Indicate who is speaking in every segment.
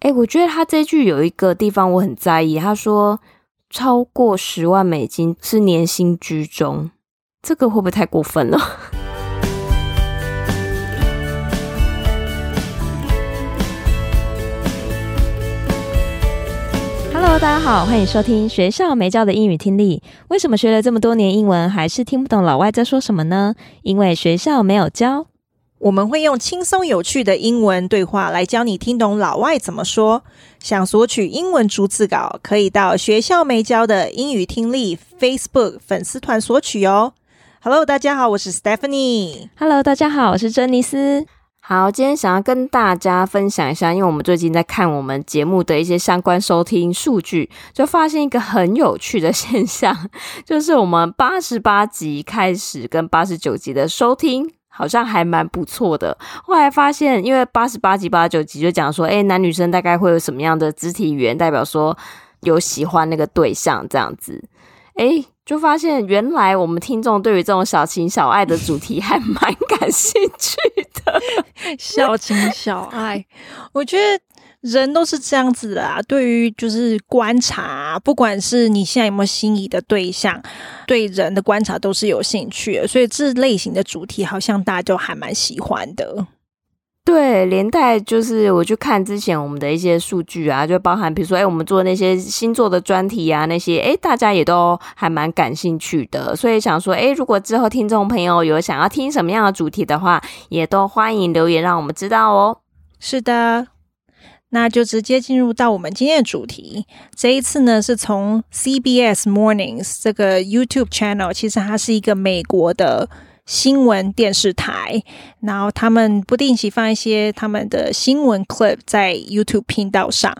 Speaker 1: 哎，我觉得他这句有一个地方我很在意，他说超过十万美金是年薪居中，这个会不会太过分了？Hello，大家好，欢迎收听学校没教的英语听力。为什么学了这么多年英文，还是听不懂老外在说什么呢？因为学校没有教。
Speaker 2: 我们会用轻松有趣的英文对话来教你听懂老外怎么说。想索取英文逐字稿，可以到学校没教的英语听力 Facebook 粉丝团索取哦。Hello，大家好，我是 Stephanie。
Speaker 1: Hello，大家好，我是珍妮斯。好，今天想要跟大家分享一下，因为我们最近在看我们节目的一些相关收听数据，就发现一个很有趣的现象，就是我们八十八集开始跟八十九集的收听好像还蛮不错的。后来发现，因为八十八集、八十九集就讲说，诶，男女生大概会有什么样的肢体语言，代表说有喜欢那个对象这样子，诶。就发现，原来我们听众对于这种小情小爱的主题还蛮感兴趣的。
Speaker 2: 小情小爱，我觉得人都是这样子的啊。对于就是观察，不管是你现在有没有心仪的对象，对人的观察都是有兴趣的。所以这类型的主题，好像大家就还蛮喜欢的。
Speaker 1: 对，连带就是我去看之前我们的一些数据啊，就包含比如说，哎，我们做那些星座的专题啊，那些哎，大家也都还蛮感兴趣的，所以想说，哎，如果之后听众朋友有想要听什么样的主题的话，也都欢迎留言让我们知道哦。
Speaker 2: 是的，那就直接进入到我们今天的主题。这一次呢，是从 CBS Mornings 这个 YouTube channel，其实它是一个美国的。新闻电视台，然后他们不定期放一些他们的新闻 clip 在 YouTube 频道上。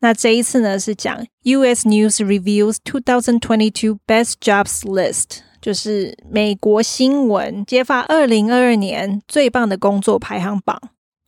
Speaker 2: 那这一次呢，是讲 US News Reveals 2022 Best Jobs List，就是美国新闻揭发二零二二年最棒的工作排行榜。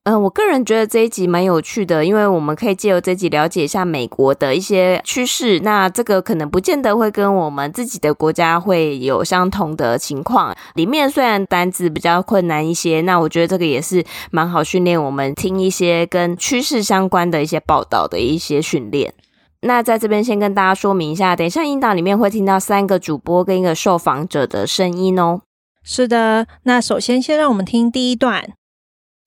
Speaker 1: 嗯、我个人觉得这一集蛮有趣的，因为我们可以借由这集了解一下美国的一些趋势。那这个可能不见得会跟我们自己的国家会有相同的情况。里面虽然单字比较困难一些，那我觉得这个也是蛮好训练我们听一些跟趋势相关的一些报道的一些训练。那在这边先跟大家说明一下，等一下音档里面会听到三个主播跟一个受访者的声音哦。
Speaker 2: 是的，那首先先让我们听第一段。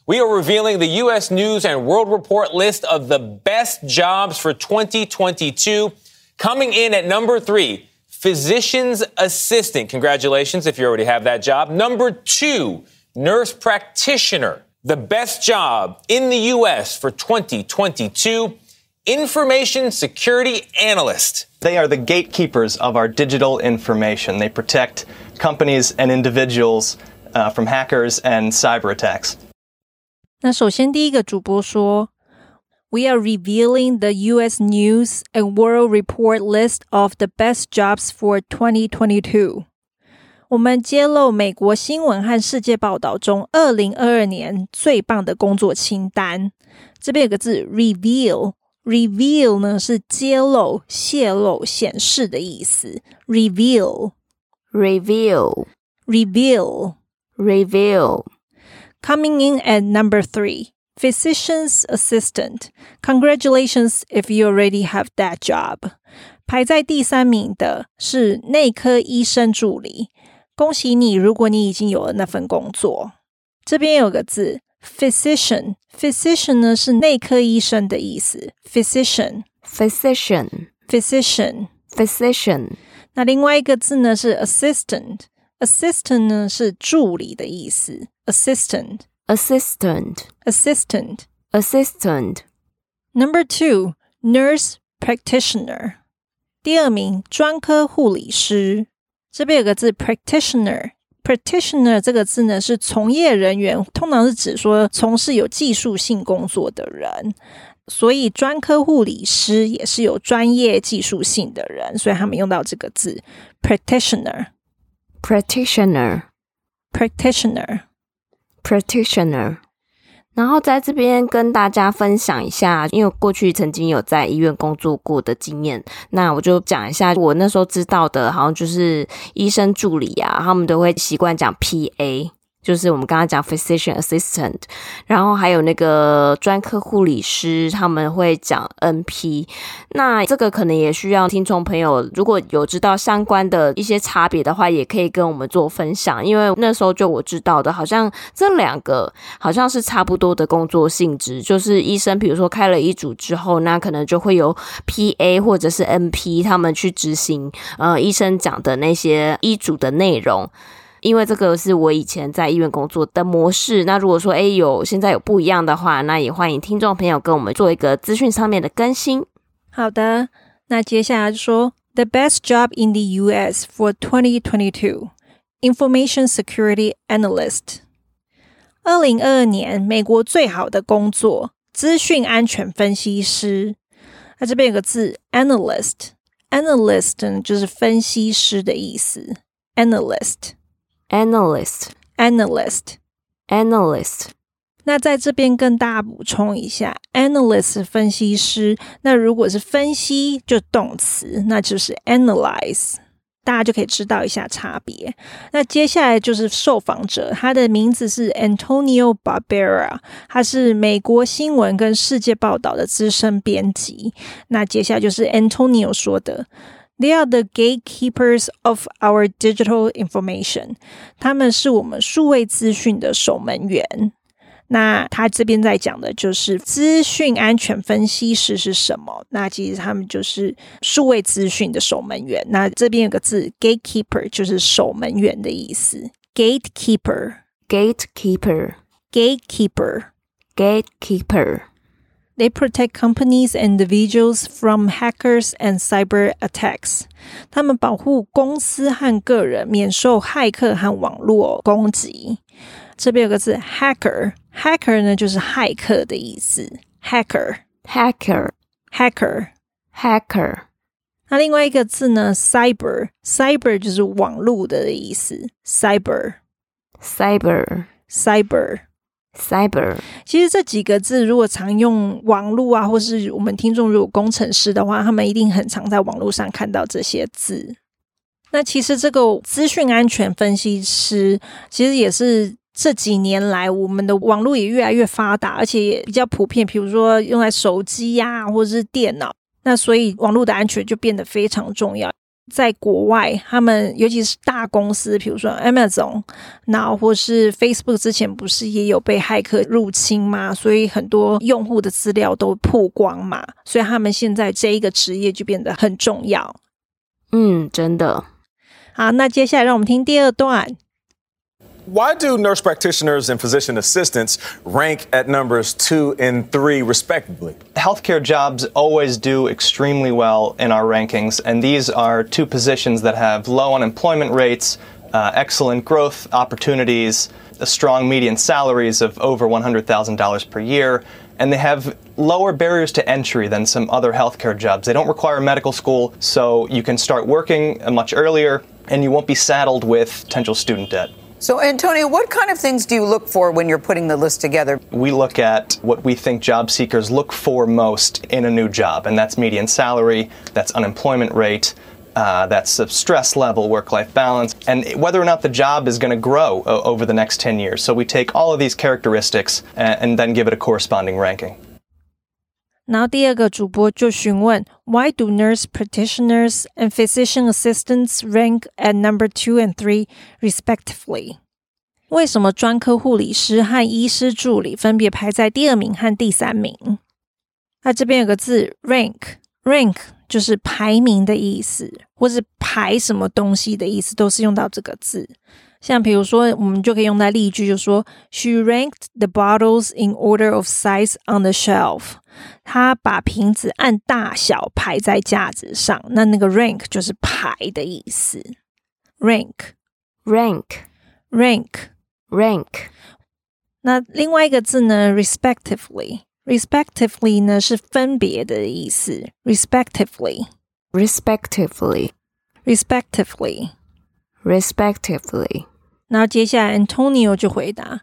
Speaker 3: We are revealing the U.S. News and World Report list of the best jobs for 2022. Coming in at number three, physician's assistant. Congratulations if you already have that job. Number two, nurse practitioner. The best job in the U.S. for 2022, information security analyst.
Speaker 4: They are the gatekeepers of our digital information. They protect companies and individuals uh, from hackers and cyber attacks.
Speaker 2: 那首先，第一个主播说：“We are revealing the U.S. News and World Report list of the best jobs for 2022。”我们揭露美国新闻和世界报道中二零二二年最棒的工作清单。这边有个字 “reveal”，“reveal” 呢是揭露、泄露、显示的意思。
Speaker 1: reveal，reveal，reveal。
Speaker 2: Coming in at number three, physician's assistant. Congratulations if you already have that job. 排在第三名的是内科医生助理，恭喜你，如果你已经有了那份工作。这边有个字 physician，physician physician 呢是内科医生的意思，physician，physician，physician，physician。那另外一个字呢是 assistant。Assistant 呢是助理的意思 ，assistant,
Speaker 1: assistant,
Speaker 2: assistant,
Speaker 1: assistant.
Speaker 2: Number two, nurse practitioner. 第二名，专科护理师。这边有个字，practitioner。practitioner 这个字呢是从业人员，通常是指说从事有技术性工作的人。所以专科护理师也是有专业技术性的人，所以他们用到这个字，practitioner。
Speaker 1: Practitioner, 然后在这边跟大家分享一下，因为过去曾经有在医院工作过的经验，那我就讲一下我那时候知道的，好像就是医生助理啊，他们都会习惯讲 PA。就是我们刚刚讲 physician assistant，然后还有那个专科护理师，他们会讲 NP。那这个可能也需要听众朋友如果有知道相关的一些差别的话，也可以跟我们做分享。因为那时候就我知道的，好像这两个好像是差不多的工作性质，就是医生比如说开了医嘱之后，那可能就会有 PA 或者是 NP 他们去执行呃医生讲的那些医嘱的内容。因为这个是我以前在医院工作的模式。那如果说诶有现在有不一样的话，那也欢迎听众朋友跟我们做一个资讯上面的更新。
Speaker 2: 好的，那接下来就说 The best job in the U.S. for 2022 Information Security Analyst。二零二二年美国最好的工作，资讯安全分析师。那这边有个字 Analyst，Analyst 呢就是分析师的意思，Analyst。
Speaker 1: Analyst,
Speaker 2: analyst,
Speaker 1: analyst。
Speaker 2: 那在这边跟大家补充一下，analyst 分析师。那如果是分析就动词，那就是 analyze，大家就可以知道一下差别。那接下来就是受访者，他的名字是 Antonio Barbera，他是美国新闻跟世界报道的资深编辑。那接下来就是 Antonio 说的。They are the gatekeepers of our digital information。他们是我们数位资讯的守门员。那他这边在讲的就是资讯安全分析师是什么？那其实他们就是数位资讯的守门员。那这边有个字 gatekeeper，就是守门员的意思。
Speaker 1: gatekeeper，gatekeeper，gatekeeper。
Speaker 2: They protect companies and individuals from hackers and cyber attacks。他们保护公司和个人免受骇客和网络攻击。这边有个字 hacker，hacker 呢就是骇客的意思。hacker，hacker，hacker，hacker。那另外一个字呢，cyber，cyber 就是网络的意思。cyber，cyber，cyber。
Speaker 1: Cyber，
Speaker 2: 其实这几个字如果常用网络啊，或是我们听众如果工程师的话，他们一定很常在网络上看到这些字。那其实这个资讯安全分析师，其实也是这几年来我们的网络也越来越发达，而且也比较普遍，比如说用在手机呀、或者是电脑，那所以网络的安全就变得非常重要。在国外，他们尤其是大公司，比如说 Amazon，那或是 Facebook，之前不是也有被骇客入侵吗？所以很多用户的资料都曝光嘛，所以他们现在这一个职业就变得很重要。
Speaker 1: 嗯，真的。
Speaker 2: 好，那接下来让我们听第二段。
Speaker 5: Why do nurse practitioners and physician assistants rank at numbers two and three, respectively?
Speaker 4: Healthcare jobs always do extremely well in our rankings, and these are two positions that have low unemployment rates, uh, excellent growth opportunities, strong median salaries of over $100,000 per year, and they have lower barriers to entry than some other healthcare jobs. They don't require medical school, so you can start working much earlier, and you won't be saddled with potential student debt.
Speaker 6: So, Antonio, what kind of things do you look for when you're putting the list together?
Speaker 4: We look at what we think job seekers look for most in a new job, and that's median salary, that's unemployment rate, uh, that's stress level, work life balance, and whether or not the job is going to grow uh, over the next 10 years. So, we take all of these characteristics and, and then give it a corresponding ranking.
Speaker 2: 然后第二个主播就询问，Why do nurse practitioners and physician assistants rank at number two and three respectively？为什么专科护理师和医师助理分别排在第二名和第三名？那这边有个字 rank，rank 就是排名的意思，或是排什么东西的意思，都是用到这个字。像比如说，我们就可以用在例句，就说 She ranked the bottles in order of size on the shelf。她把瓶子按大小排在架子上。那那个 rank 就是排的意思。
Speaker 1: rank，rank，rank，rank。
Speaker 2: 那另外一个字呢，respectively，respectively 呢是分别的意思。
Speaker 1: respectively，respectively，respectively。
Speaker 2: 然 后接下来，Antonio 就回答：“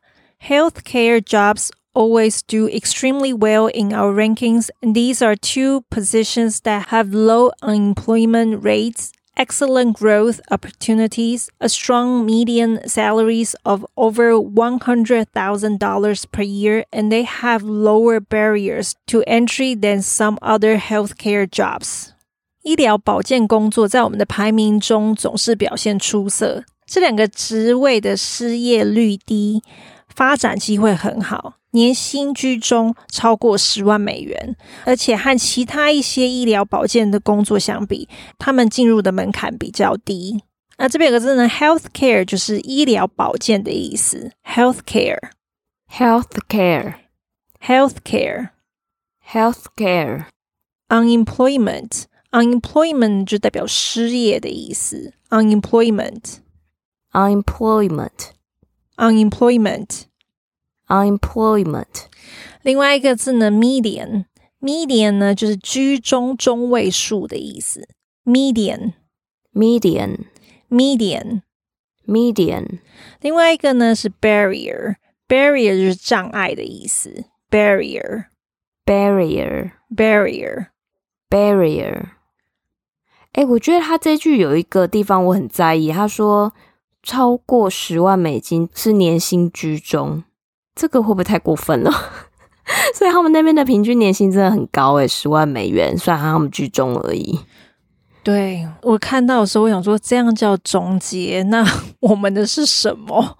Speaker 2: Healthcare jobs always do extremely well in our rankings, and these are two positions that have low unemployment rates, excellent growth opportunities, a strong median salaries of over $100,000 per year, and they have lower barriers to entry than some other healthcare jobs. 医疗保健工作在我们的排名中总是表现出色。 这两个职位的失业率低，发展机会很好，年薪居中超过十万美元，而且和其他一些医疗保健的工作相比，他们进入的门槛比较低。那这边有个字呢，healthcare 就是医疗保健的意思，healthcare，healthcare，healthcare，healthcare。unemployment，unemployment 就代表失业的意思。
Speaker 1: Unemployment，unemployment，unemployment。
Speaker 2: 另外一个字呢，median，median 呢就是居中中位数的意思。
Speaker 1: median，median，median，median。
Speaker 2: 另外一个呢是 barrier，barrier 就是障碍的意思。barrier，barrier，barrier，barrier。
Speaker 1: 哎，我觉得他这句有一个地方我很在意。他说超过十万美金是年薪居中，这个会不会太过分了？所以他们那边的平均年薪真的很高诶，十万美元算他们居中而已。
Speaker 2: 对，我看到的时候，我想说这样叫中阶，那 我们的是什么？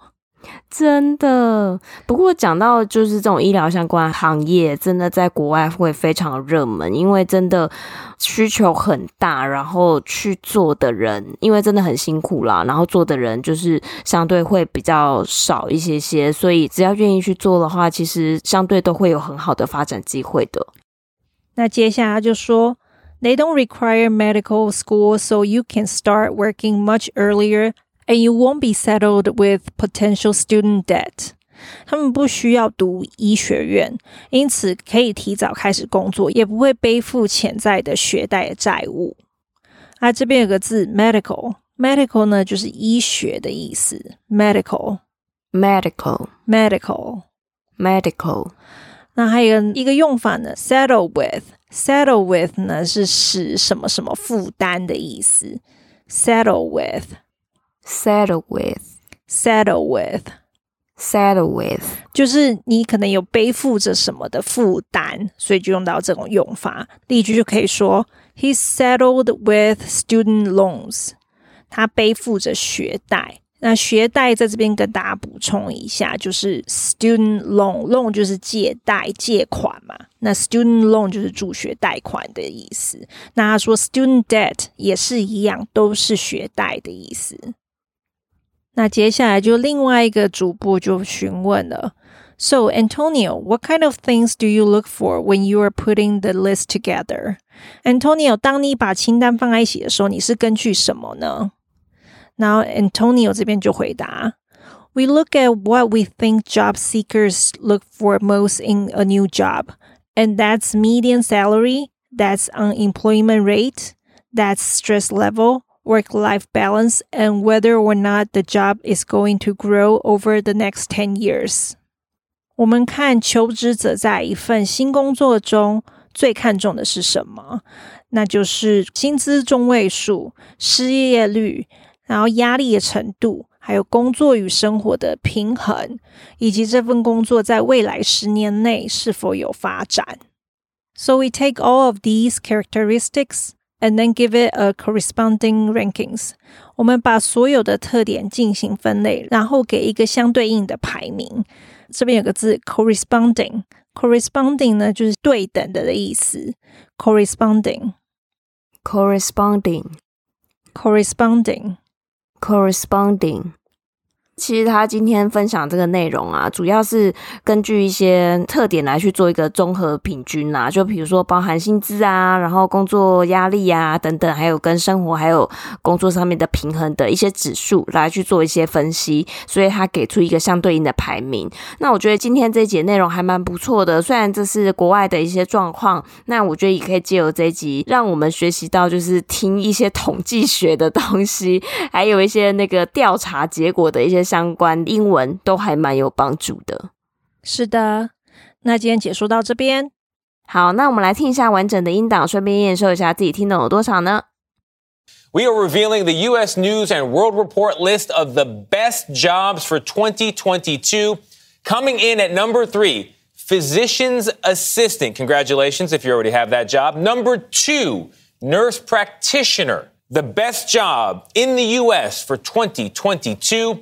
Speaker 1: 真的，不过讲到就是这种医疗相关行业，真的在国外会非常热门，因为真的需求很大，然后去做的人，因为真的很辛苦啦，然后做的人就是相对会比较少一些些，所以只要愿意去做的话，其实相对都会有很好的发展机会的。
Speaker 2: 那接下来就说，They don't require medical school, so you can start working much earlier. And you won't be saddled with potential student debt。他们不需要读医学院，因此可以提早开始工作，也不会背负潜在的学贷的债务。啊，这边有个字 medical，medical 呢就是医学的意思。
Speaker 1: medical，medical，medical，medical。
Speaker 2: 那还有一个用法呢，saddle with，saddle with 呢是使什么什么负担的意思。saddle with。
Speaker 1: Settle with,
Speaker 2: settle with,
Speaker 1: settle with，
Speaker 2: 就是你可能有背负着什么的负担，所以就用到这种用法。例句就可以说：He's settled with student loans。他背负着学贷。那学贷在这边跟大家补充一下，就是 student loan，loan 就是借贷、借款嘛。那 student loan 就是助学贷款的意思。那他说 student debt 也是一样，都是学贷的意思。那接下来就另外一个主播就询问了：So Antonio, what kind of things do you look for when you are putting the list together? Antonio，当你把清单放在一起的时候，你是根据什么呢？然后 Antonio 这边就回答：We look at what we think job seekers look for most in a new job, and that's median salary, that's unemployment rate, that's stress level. Work-life balance and whether or not the job is going to grow over the next ten years。我们看求职者在一份新工作中最看重的是什么？那就是薪资中位数、失业率，然后压力的程度，还有工作与生活的平衡，以及这份工作在未来十年内是否有发展。So we take all of these characteristics. And then give it a corresponding rankings。我们把所有的特点进行分类，然后给一个相对应的排名。这边有个字 corresponding，corresponding 呢就是对等的的意思。
Speaker 1: corresponding，corresponding，corresponding，corresponding。 其实他今天分享这个内容啊，主要是根据一些特点来去做一个综合平均啊，就比如说包含薪资啊，然后工作压力啊等等，还有跟生活还有工作上面的平衡的一些指数来去做一些分析，所以他给出一个相对应的排名。那我觉得今天这一节内容还蛮不错的，虽然这是国外的一些状况，那我觉得也可以借由这一集让我们学习到，就是听一些统计学的东西，还有一些那个调查结果的一些。相关英文都还蛮有帮助的。
Speaker 2: 是的，那今天解说到这边，
Speaker 1: 好，那我们来听一下完整的音档，顺便验收一下自己听懂有多少呢？
Speaker 3: We are revealing the U.S. News and World Report list of the best jobs for 2022. Coming in at number three, physician's assistant. Congratulations if you already have that job. Number two, nurse practitioner. The best job in the U.S. for 2022,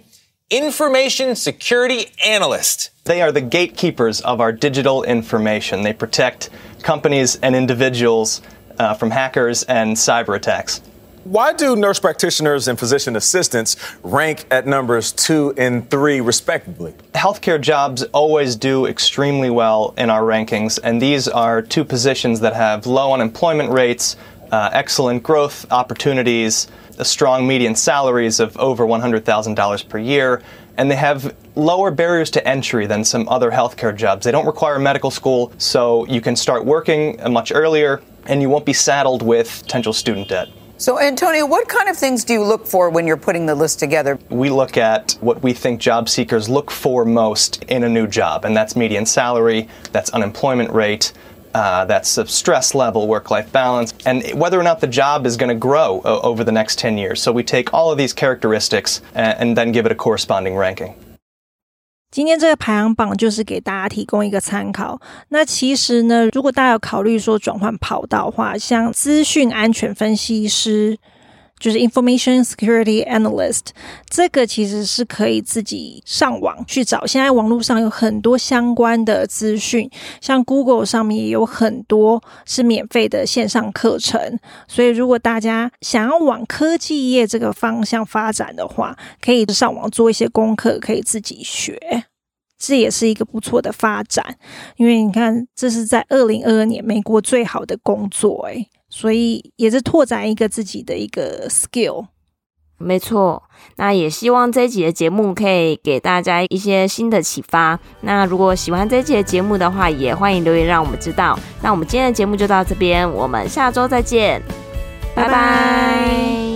Speaker 3: information security analyst.
Speaker 4: They are the gatekeepers of our digital information. They protect companies and individuals uh, from hackers and cyber attacks.
Speaker 5: Why do nurse practitioners and physician assistants rank at numbers two and three, respectively?
Speaker 4: Healthcare jobs always do extremely well in our rankings, and these are two positions that have low unemployment rates, uh, excellent growth opportunities, strong median salaries of over $100,000 per year, and they have lower barriers to entry than some other healthcare jobs. They don't require medical school, so you can start working much earlier, and you won't be saddled with potential student debt.
Speaker 6: So, Antonio, what kind of things do you look for when you're putting the list together?
Speaker 4: We look at what we think job seekers look for most in a new job, and that's median salary, that's unemployment rate, uh, that's the stress level, work life balance, and whether or not the job is going to grow o- over the next 10 years. So we take all of these characteristics and, and then give it a corresponding ranking.
Speaker 2: 今天这个排行榜就是给大家提供一个参考。那其实呢，如果大家有考虑说转换跑道的话，像资讯安全分析师， 就是 Information Security Analyst，这个其实是可以自己上网去找。现在网络上有很多相关的资讯，像 Google 上面也有很多是免费的线上课程。所以，如果大家想要往科技业这个方向发展的话，可以上网做一些功课，可以自己学。这也是一个不错的发展，因为你看，这是在二零二二年美国最好的工作，诶，所以也是拓展一个自己的一个 skill。
Speaker 1: 没错，那也希望这一集的节目可以给大家一些新的启发。那如果喜欢这一集的节目的话，也欢迎留言让我们知道。那我们今天的节目就到这边，我们下周再见，拜拜。拜拜。